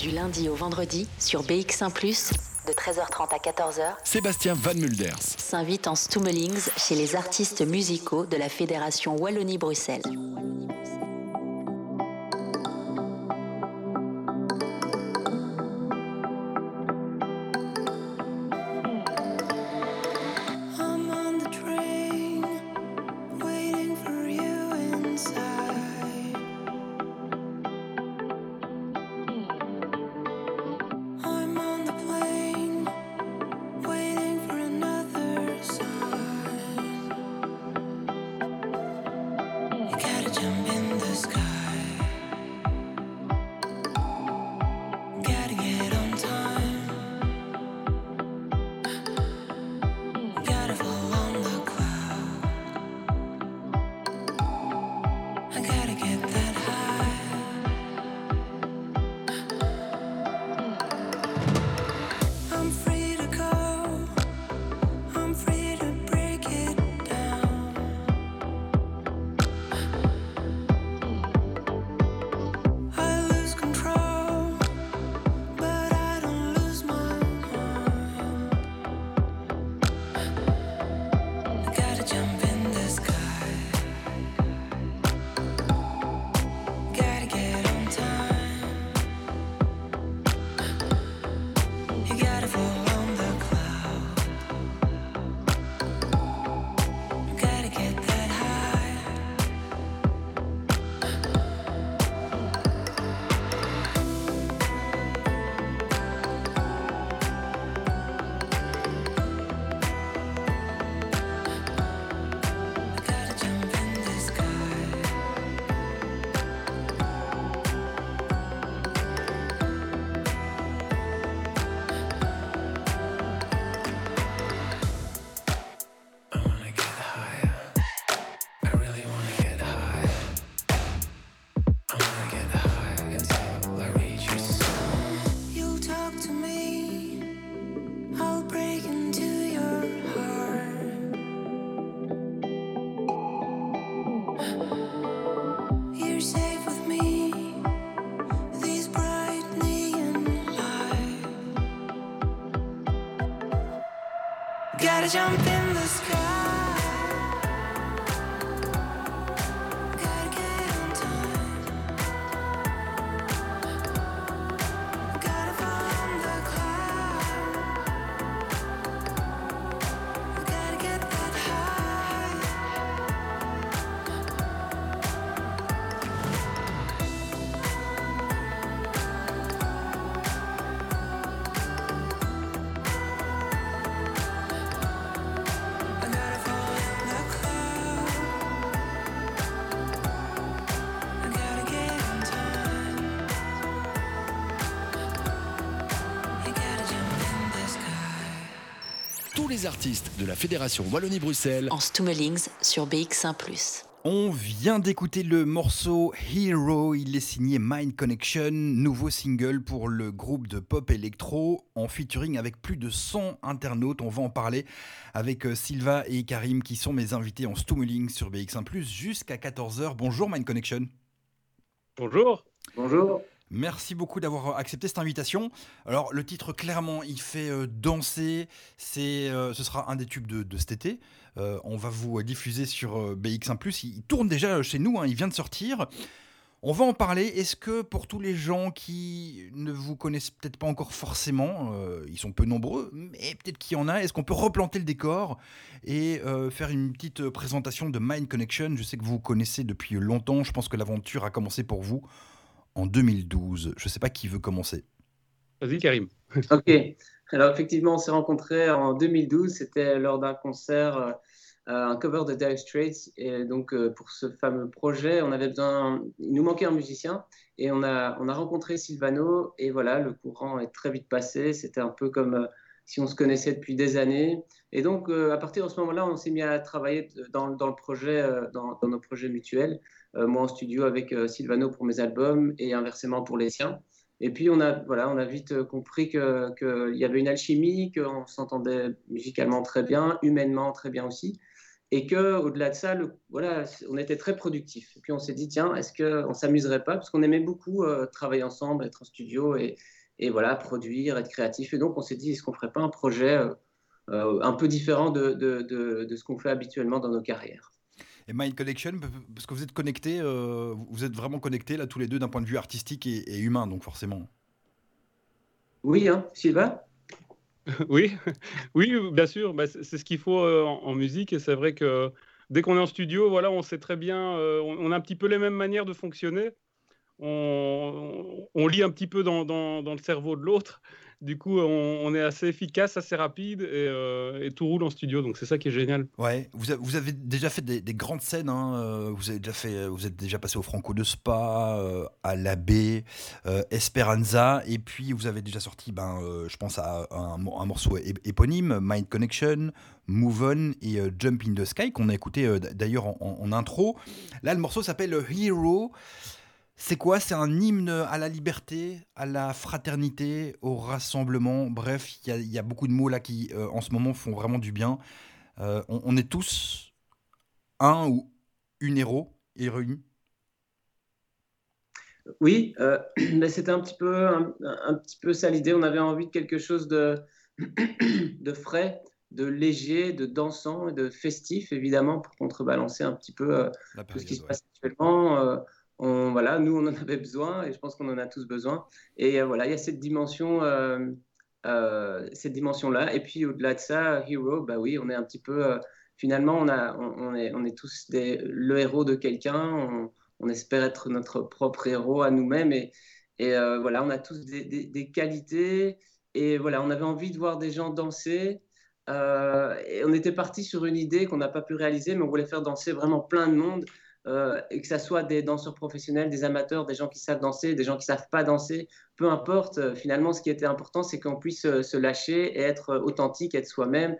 Du lundi au vendredi sur BX1 ⁇ de 13h30 à 14h, Sébastien Van Mulders s'invite en Stummelings chez les artistes musicaux de la Fédération Wallonie-Bruxelles. Jump les artistes de la Fédération Wallonie-Bruxelles En Stummelings sur BX1 ⁇ On vient d'écouter le morceau Hero, il est signé Mind Connection, nouveau single pour le groupe de pop électro en featuring avec plus de 100 internautes. On va en parler avec euh, Silva et Karim qui sont mes invités en Stummeling sur BX1 jusqu'à 14h. Bonjour Mind Connection. Bonjour. Bonjour. Merci beaucoup d'avoir accepté cette invitation. Alors le titre clairement il fait euh, danser, c'est euh, ce sera un des tubes de, cet été. Euh, on va vous diffuser sur euh, BX1+, il, tourne déjà chez nous, hein, il vient de sortir. On va en parler. Est-ce que pour tous les gens qui ne vous connaissent peut-être pas encore forcément, euh, ils sont peu nombreux, mais peut-être qu'il y en a, est-ce qu'on peut replanter le décor et euh, faire une petite présentation de Mind Connection? Je sais que vous connaissez depuis longtemps, je pense que l'aventure a commencé pour vous en 2012. Je ne sais pas qui veut commencer. Vas-y, Karim. Ok. Alors effectivement, on s'est rencontrés en 2012. C'était lors d'un concert, euh, un cover de Dire Straits. Et donc euh, pour ce fameux projet, on avait besoin, il nous manquait un musicien. Et on a, on a rencontré Silvano. Et voilà, le courant est très vite passé. C'était un peu comme euh, si on se connaissait depuis des années. Et donc, euh, à partir de ce moment-là, on s'est mis à travailler dans, dans le projet, euh, dans, dans nos projets mutuels. Euh, moi en studio avec euh, Silvano pour mes albums et inversement pour les siens. Et puis, on a, voilà, on a vite euh, compris qu'il y avait une alchimie, qu'on s'entendait musicalement très bien, humainement très bien aussi. et que au-delà de ça, voilà, on était très productifs. Et puis on s'est dit, tiens, est-ce qu'on s'amuserait pas? Parce qu'on aimait beaucoup travailler ensemble, être en studio et, et, voilà, produire, être créatif. Et donc on s'est dit, est-ce qu'on ferait pas un projet un peu différent de, de, de ce qu'on fait habituellement dans nos carrières? Et Mind Connection, parce que vous êtes connectés, euh, vous êtes vraiment connectés là tous les deux d'un point de vue artistique et, et humain, donc forcément. Oui, hein, Sylvain? Oui, oui, bien sûr. Bah, c'est ce qu'il faut euh, en, en, musique. Et c'est vrai que dès qu'on est en studio, voilà, on sait très bien, euh, on, on, a un petit peu les mêmes manières de fonctionner. On, on lit un petit peu dans, dans, dans le cerveau de l'autre. Du coup, on, est assez efficace, assez rapide et, euh, et, tout roule en studio. Donc c'est ça qui est génial. Ouais, vous, avez, déjà fait des, des grandes scènes. Vous avez déjà fait, vous êtes déjà passé au Franco de Spa, euh, à l'abbé, euh, Esperanza, et puis vous avez déjà sorti, ben, je pense à un, morceau éponyme, Mind Connection, Move On et euh, Jump in the Sky qu'on a écouté d'ailleurs en, en, intro. Là, le morceau s'appelle Hero. C'est quoi? C'est un hymne à la liberté, à la fraternité, au rassemblement? Bref, il y, y, a beaucoup de mots là qui, euh, en ce moment, font vraiment du bien. Euh, on, on, est tous un ou une héros, héroïne. Oui, euh, mais c'était un petit peu, un, un petit peu ça l'idée. On avait envie de quelque chose de, de frais, de léger, de dansant et de festif, évidemment, pour contrebalancer un petit peu tout ce qui se passe actuellement voilà, nous, on en avait besoin et je pense qu'on en a tous besoin. Et euh, voilà, il y a cette dimension, euh, euh, cette dimension-là. Et puis au-delà de ça, Hero, bah oui, on est un petit peu. Finalement, on, a, on, est, on est tous des, le héros de quelqu'un. On, espère être notre propre héros à nous-mêmes. Et, et voilà, on a tous des, des, qualités. Et voilà, on avait envie de voir des gens danser. Et on était parti sur une idée qu'on n'a pas pu réaliser, mais on voulait faire danser vraiment plein de monde euh, et que ça soit des danseurs professionnels, des amateurs, des gens qui savent danser, des gens qui savent pas danser, peu importe. Euh, finalement, ce qui était important, c'est qu'on puisse euh, se lâcher et être authentique, être soi-même.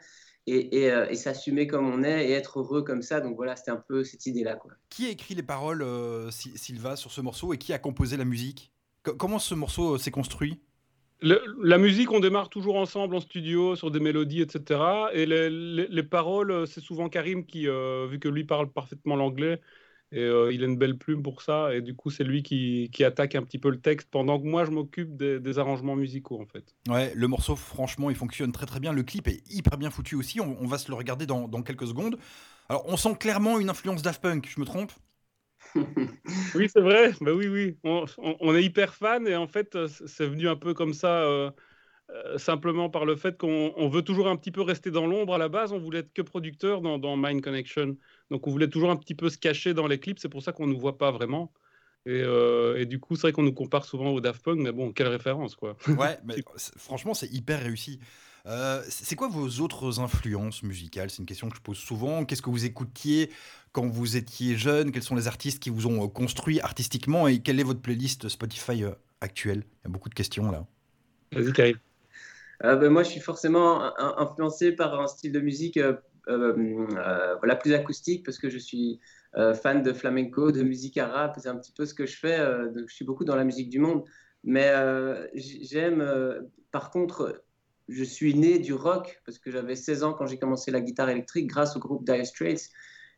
Et, et, euh, et s'assumer comme on est et être heureux comme ça. Donc voilà, c'était un peu cette idée-là. Qui a écrit les paroles, euh, Sylva, sur ce morceau et qui a composé la musique? C Comment ce morceau euh, s'est construit? Le, la musique, on démarre toujours ensemble en studio sur des mélodies, etc. Et les, les, les paroles, c'est souvent Karim qui, euh, vu que lui parle parfaitement l'anglais, et euh, il a une belle plume pour ça. Et du coup, c'est lui qui, qui, attaque un petit peu le texte pendant que moi, je m'occupe des, des, arrangements musicaux, en fait. Ouais, le morceau, franchement, il fonctionne très très bien. Le clip est hyper bien foutu aussi. On, on va se le regarder dans, dans, quelques secondes. Alors, on sent clairement une influence Daft Punk, je me trompe? Oui, c'est vrai. Bah oui, oui. On, on, on, est hyper fan et en fait, c'est venu un peu comme ça. Euh, euh, simplement par le fait qu'on veut toujours un petit peu rester dans l'ombre à la base, on voulait être que producteur dans, dans, Mind Connection. Donc on voulait toujours un petit peu se cacher dans les clips, c'est pour ça qu'on ne nous voit pas vraiment. Et, euh, et du coup, c'est vrai qu'on nous compare souvent au Daft Punk, mais bon, quelle référence quoi. Ouais, mais franchement, c'est hyper réussi. Euh, c'est quoi vos autres influences musicales? C'est une question que je pose souvent. Qu'est-ce que vous écoutiez quand vous étiez jeune? Quels sont les artistes qui vous ont construit artistiquement? Et quelle est votre playlist Spotify euh, actuelle? Il y a beaucoup de questions là. Vas-y, Karim. Euh, ben, moi, je suis forcément influencé par un style de musique euh, euh, voilà, plus acoustique parce que je suis euh, fan de flamenco, de musique arabe. C'est un petit peu ce que je fais. Donc, je suis beaucoup dans la musique du monde. Mais j'aime, par contre, je suis né du rock parce que j'avais 16 ans quand j'ai commencé la guitare électrique grâce au groupe Dire Straits.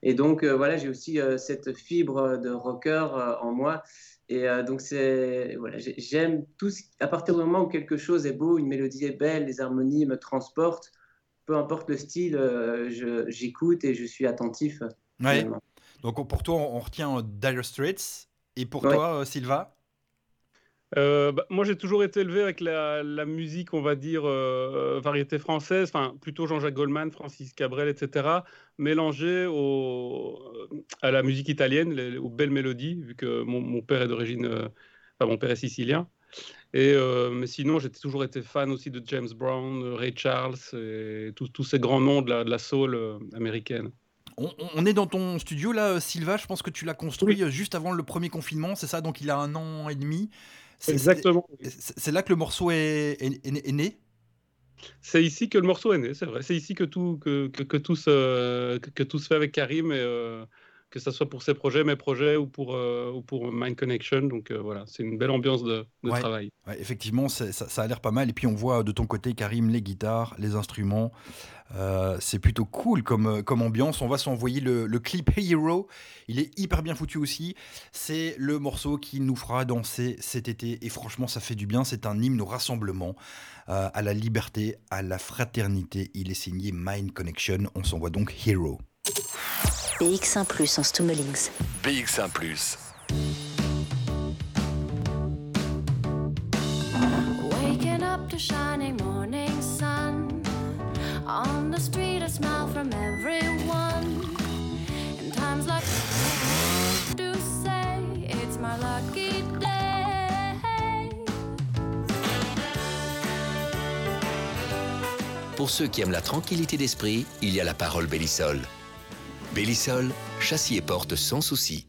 Et donc, voilà, j'ai aussi cette fibre de rocker en moi. Et euh, donc, c'est voilà, j'aime tout à partir du moment où quelque chose est beau, une mélodie est belle, les harmonies me transportent, peu importe le style, euh, j'écoute et je suis attentif. Ouais. Donc, pour toi, on retient Dire Straits. Et pour ouais. toi, Sylva euh, bah, moi, j'ai toujours été élevé avec la, la musique, on va dire, euh, variété française, enfin, plutôt Jean-Jacques Goldman, Francis Cabrel, etc., mélangée au, à la musique italienne, les, aux belles mélodies, vu que mon, mon père est d'origine, euh, enfin, mon père est sicilien. Et, euh, mais sinon, j'ai toujours été fan aussi de James Brown, Ray Charles, et tous ces grands noms de la, de la soul euh, américaine. On, on, est dans ton studio là, Sylva. Je pense que tu l'as construit oui. juste avant le premier confinement, c'est ça? Donc il a un an et demi. Exactement. C'est là que le morceau est, est, est né? C'est ici que le morceau est né, c'est vrai. C'est ici que tout, que, que, que, tout se, que, tout se fait avec Karim. Et, euh, que ce soit pour ses projets, mes projets ou pour, euh, ou pour Mind Connection. Donc euh, voilà, c'est une belle ambiance de, de Ouais. travail. Ouais, effectivement, ça, ça a l'air pas mal. Et puis on voit de ton côté, Karim, les guitares, les instruments. Euh, c'est plutôt cool comme, euh, comme ambiance. On va s'envoyer le, le clip Hero. Il est hyper bien foutu aussi. C'est le morceau qui nous fera danser cet été. Et franchement, ça fait du bien. C'est un hymne au rassemblement, euh, à la liberté, à la fraternité. Il est signé Mind Connection. On s'envoie donc Hero. BX1 Plus en Stummelings. BX1 Waking up to shining morning sun. On the street, a smile from everyone. In times like do say it's my lucky day. Pour ceux qui aiment la tranquillité d'esprit, il y a la parole Bellisol. Bellisol, châssis et porte sans souci.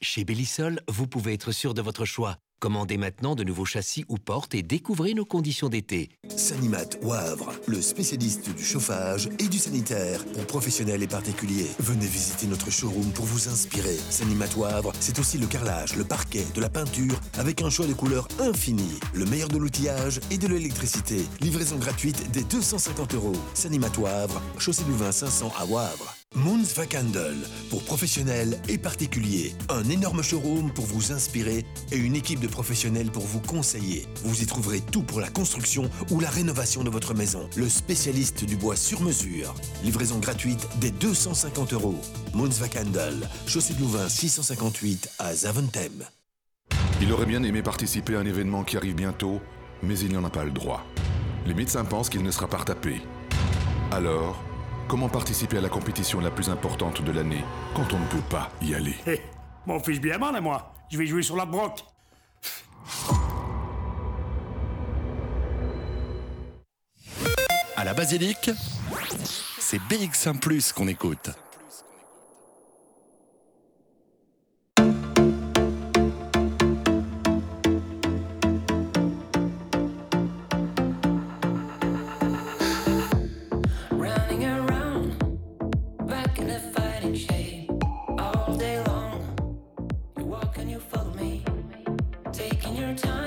Chez Bellisol, vous pouvez être sûr de votre choix. Commandez maintenant de nouveaux châssis ou portes et découvrez nos conditions d'été. Sanimat Wavre, le spécialiste du chauffage et du sanitaire pour professionnels et particuliers. Venez visiter notre showroom pour vous inspirer. Sanimat Wavre, c'est aussi le carrelage, le parquet, de la peinture avec un choix de couleurs infini. Le meilleur de l'outillage et de l'électricité. Livraison gratuite dès 250 euros. Sanimat Wavre, chaussée du 20 500 à Wavre. Moons Vakandel, pour professionnels et particuliers. Un énorme showroom pour vous inspirer et une équipe de professionnels pour vous conseiller. Vous y trouverez tout pour la construction ou la rénovation de votre maison. Le spécialiste du bois sur mesure. Livraison gratuite dès 250 euros. Moons Vakandel, chaussée de Louvain 658 à Zaventem. Il aurait bien aimé participer à un événement qui arrive bientôt, mais il n'y en a pas le droit. Les médecins pensent qu'il ne sera pas retapé. Alors, comment participer à la compétition la plus importante de l'année quand on ne peut pas y aller? Hé, m'en fiche bien mal à moi. Je vais jouer sur la broc. À la basilique, c'est BX1 qu'on écoute. Your time.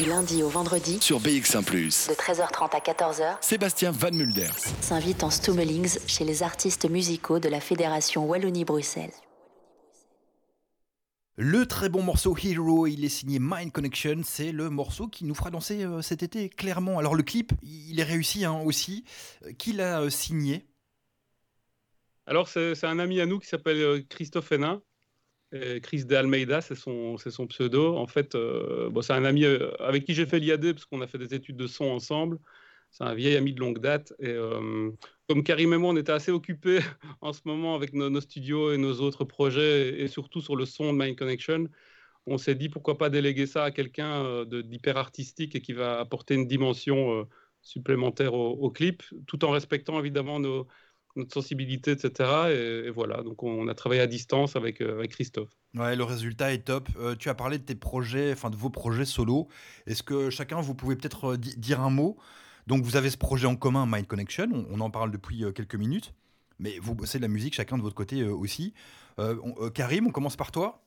Du lundi au vendredi, Sur BX1 de 13h30 à 14h, Sébastien Van Mulders. s'invite en Stummelings chez les artistes musicaux de la Fédération Wallonie-Bruxelles. Le très bon morceau Hero, il est signé Mind Connection, c'est le morceau qui nous fera danser euh, cet été, clairement. Alors le clip, il est réussi hein, aussi. Euh, Qui l'a euh, signé? Alors, c'est un ami à nous qui s'appelle Christophe Hénin. Et Chris de Almeida, c'est son, pseudo. En fait, euh, c'est un ami euh, avec qui j'ai fait l'IAD, parce qu'on a fait des études de son ensemble. C'est un vieil ami de longue date. Et euh, comme Karim et moi, on était assez occupés en ce moment avec nos, studios et nos autres projets, et surtout sur le son de Mind Connection, on s'est dit pourquoi pas déléguer ça à quelqu'un euh, d'hyper artistique et qui va apporter une dimension euh, supplémentaire au clip, tout en respectant évidemment nos, notre sensibilité, etc. Et, et voilà, donc on, a travaillé à distance avec, euh, avec Christophe. Ouais, le résultat est top. Euh, tu as parlé de tes projets, enfin de vos projets solo. Est-ce que chacun, vous pouvez peut-être euh, di- dire un mot? Donc vous avez ce projet en commun, Mind Connection, on, on en parle depuis euh, quelques minutes, mais vous bossez de la musique chacun de votre côté euh, aussi. Euh, on- euh, Karim, on commence par toi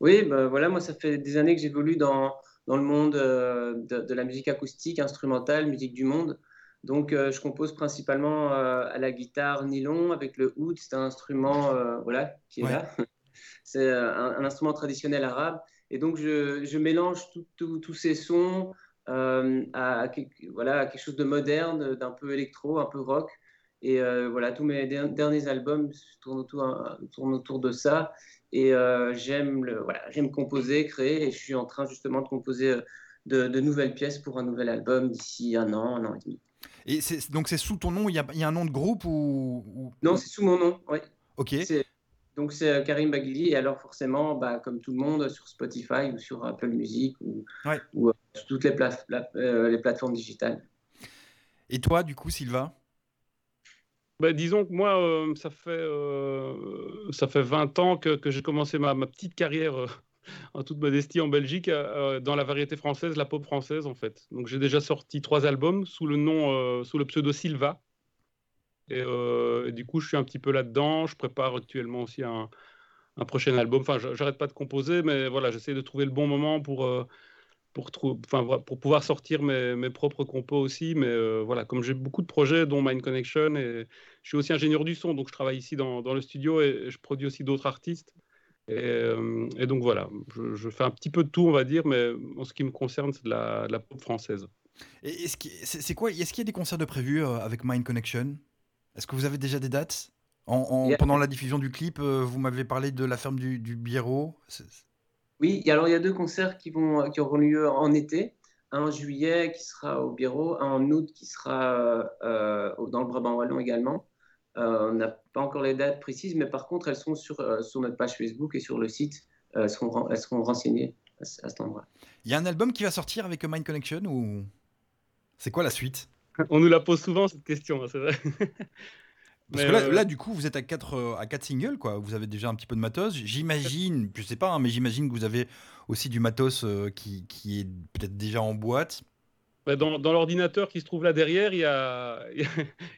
Oui, ben voilà, moi, ça fait des années que j'évolue dans, dans le monde euh, de, de la musique acoustique, instrumentale, musique du monde. Donc, euh, je compose principalement euh, à la guitare nylon avec le oud, c'est un instrument euh, voilà, qui est Ouais. là. C'est un, un instrument traditionnel arabe. Et donc, je, je mélange tous ces sons à, voilà, à quelque chose de moderne, d'un peu électro, un peu rock. Et voilà, tous mes der- derniers albums tournent autour, tournent autour de ça. Et j'aime voilà, composer, créer, et je suis en train justement de composer de, de nouvelles pièces pour un nouvel album d'ici un an, un an et demi. Et donc c'est sous ton nom, il y a, il y a un nom de groupe ou, ou- Non, c'est sous mon nom, oui. Ok. Donc c'est euh, Karim Baghili, et alors forcément, bah, comme tout le monde, sur Spotify ou sur Apple Music ou, Ouais. ou, euh, sur toutes les, plate- la- euh, les plateformes digitales. Et toi, du coup, Sylvain? Bah, disons que moi, euh, ça, fait, euh, ça fait 20 ans que, que j'ai commencé ma, ma petite carrière euh, en toute modestie en Belgique euh, dans la variété française, la pop française en fait. Donc j'ai déjà sorti trois albums sous le nom, euh, sous le pseudo Silva. Et, euh, du coup, je suis un petit peu là-dedans. Je prépare actuellement aussi un, prochain album. Enfin, j'arrête pas de composer, mais voilà, j'essaie de trouver le bon moment pour, euh, pour, pour pouvoir sortir mes, mes propres compos aussi. Mais euh, voilà, comme j'ai beaucoup de projets, dont Mind Connection, et je suis aussi ingénieur du son, donc je travaille ici dans le studio et je produis aussi d'autres artistes. Et, euh, et donc voilà, je, je fais un petit peu de tout, on va dire, mais en ce qui me concerne, c'est de la, de la pop française. Et est-ce qu'il c'est c'est quoi Est-ce qu'il y a des concerts de prévus euh, avec Mind Connection? Est-ce que vous avez déjà des dates? En- en- Il y a- Pendant la diffusion du clip, euh, vous m'avez parlé de la ferme du, du Biérot. C'est- Oui, alors il y a deux concerts qui, vont, qui auront lieu en été. Un en juillet qui sera au Bureau, un en août qui sera euh, dans le Brabant Wallon également. Euh, on n'a pas encore les dates précises, mais par contre elles sont sur, euh, sur notre page Facebook et sur le site. Euh, elles, seront, elles seront renseignées à, ce- à cet endroit. Il y a un album qui va sortir avec Mind Connection ou c'est quoi la suite? On nous la pose souvent cette question, hein, c'est vrai. Parce Mais, que là, euh, là, du coup, vous êtes à 4 à quatre singles, quoi. Vous avez déjà un petit peu de matos. J'imagine, je sais pas, hein, mais j'imagine que vous avez aussi du matos euh, qui, qui est peut-être déjà en boîte. Bah, Dans, l'ordinateur qui se trouve là derrière, il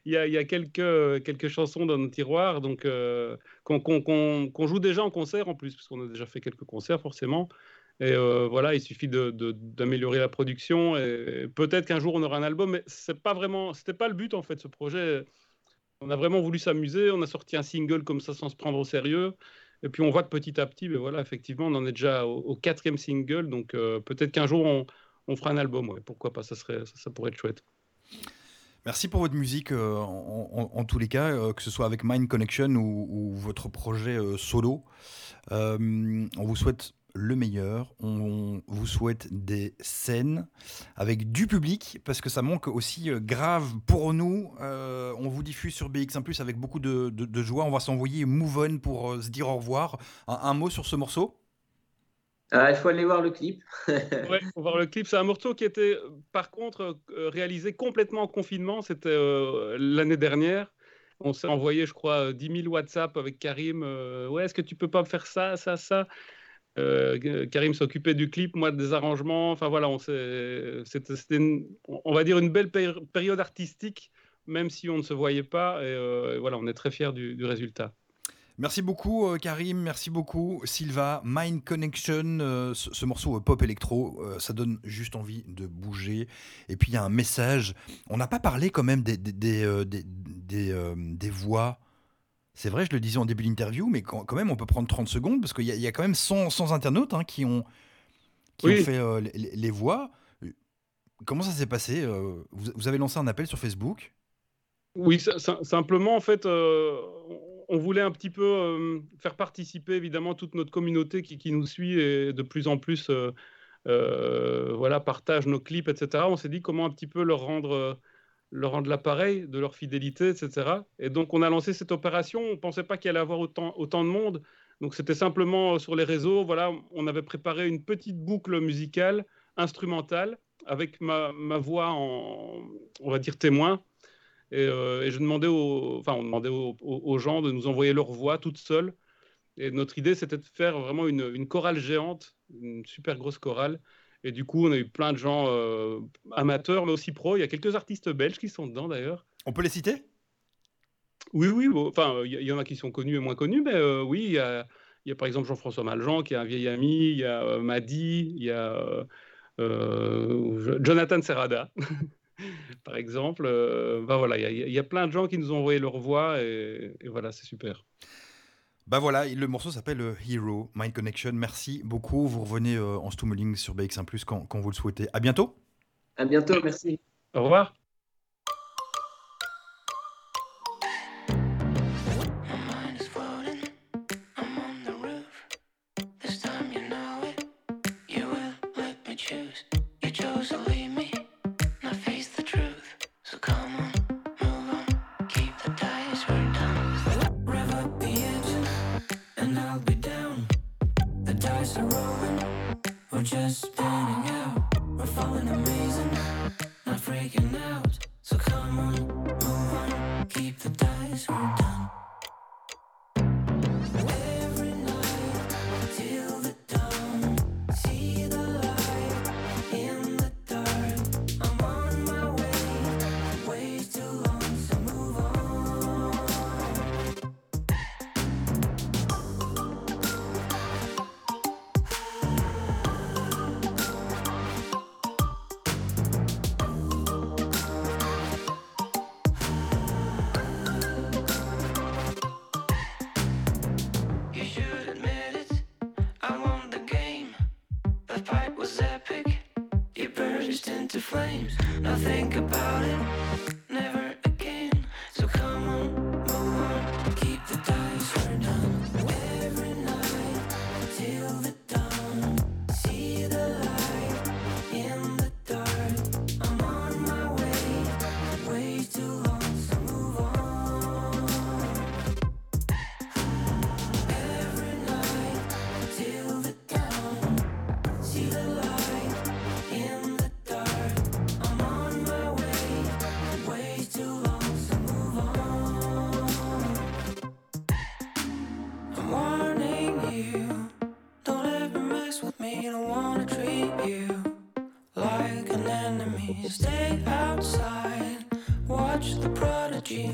y a, quelques, chansons dans nos tiroirs euh, qu'on joue déjà en concert en plus, parce qu'on a déjà fait quelques concerts forcément. Et euh, voilà, il suffit d'améliorer la production. Et peut-être qu'un jour on aura un album, mais c'est pas pas le but en fait. Ce projet, on a vraiment voulu s'amuser. On a sorti un single comme ça sans se prendre au sérieux. Et puis on voit que petit à petit, ben voilà, effectivement, on en est déjà au, au quatrième single. Donc euh, peut-être qu'un jour on, on fera un album. Pourquoi pas Ça serait, ça, pourrait être chouette. Merci pour votre musique euh, en, tous les cas, euh, que ce soit avec Mind Connection ou, votre projet euh, solo. On vous souhaite le meilleur. On vous souhaite des scènes avec du public parce que ça manque aussi grave pour nous. On vous diffuse sur BX1 Plus avec beaucoup de, joie. On va s'envoyer Move On pour se dire au revoir. Un mot sur ce morceau? Ah, il faut aller voir le clip. Faut voir le clip. C'est un morceau qui était, euh, par contre, euh, réalisé complètement en confinement. C'était euh, l'année dernière. On s'est envoyé, je crois, euh, 10 000 WhatsApp avec Karim. euh, ouais, est-ce que tu peux pas faire ça, ça, ça? Euh, Karim s'occupait du clip, moi des arrangements. Enfin voilà, on c'était, on va dire une belle péri- période artistique, même si on ne se voyait pas. Et, euh, voilà, on est très fiers du résultat. Merci beaucoup euh, Karim, merci beaucoup Silva. Mind Connection, euh, ce, ce morceau euh, pop électro, euh, ça donne juste envie de bouger. Et puis il y a un message. On n'a pas parlé quand même des, des, des, des- voix. C'est vrai, je le disais en début d'interview, mais quand, quand même on peut prendre 30 secondes parce qu'il y, a- il y a quand même 100, 100 internautes hein, qui ont, qui Oui. ont fait les, voix. Comment ça s'est passé vous, vous avez lancé un appel sur Facebook? Oui, ça- ça- simplement, en fait, on voulait un petit peu euh, faire participer évidemment toute notre communauté qui, nous suit et de plus en plus euh, euh, voilà, partage nos clips, etc. On s'est dit comment un petit peu leur rendre, leur rendre l'appareil de leur fidélité, etc. Et donc, on a lancé cette opération. On ne pensait pas qu'il allait avoir autant, autant de monde. Donc, c'était simplement sur les réseaux. Voilà, on avait préparé une petite boucle musicale, instrumentale, avec ma, ma voix en, on va dire, témoin. Et, euh, et je demandais aux, enfin, on demandait aux, gens de nous envoyer leur voix toute seule. Et notre idée, c'était de faire vraiment une, une chorale géante, une super grosse chorale. Et du coup, on a eu plein de gens euh, amateurs, mais aussi pros. Il y a quelques artistes belges qui sont dedans d'ailleurs. On peut les citer? Oui, oui. bon, Enfin, il y, en a qui sont connus et moins connus, mais euh, oui, il y a, il y a par exemple Jean-François Maljean, qui est un vieil ami. Il y a euh, Madi, il y a Jonathan Serrada. par exemple. Euh, bah voilà, il y, a- il y a plein de gens qui nous ont envoyé leur voix et, et voilà, c'est super. Bah voilà, le morceau s'appelle euh, Hero, Mind Connection. Merci beaucoup. Vous revenez euh, en Stummeling sur BX1 Plus quand, quand vous le souhaitez. À bientôt. À bientôt, merci. Au revoir. Flames. Now think about Stay outside, watch the prodigy.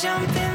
jumping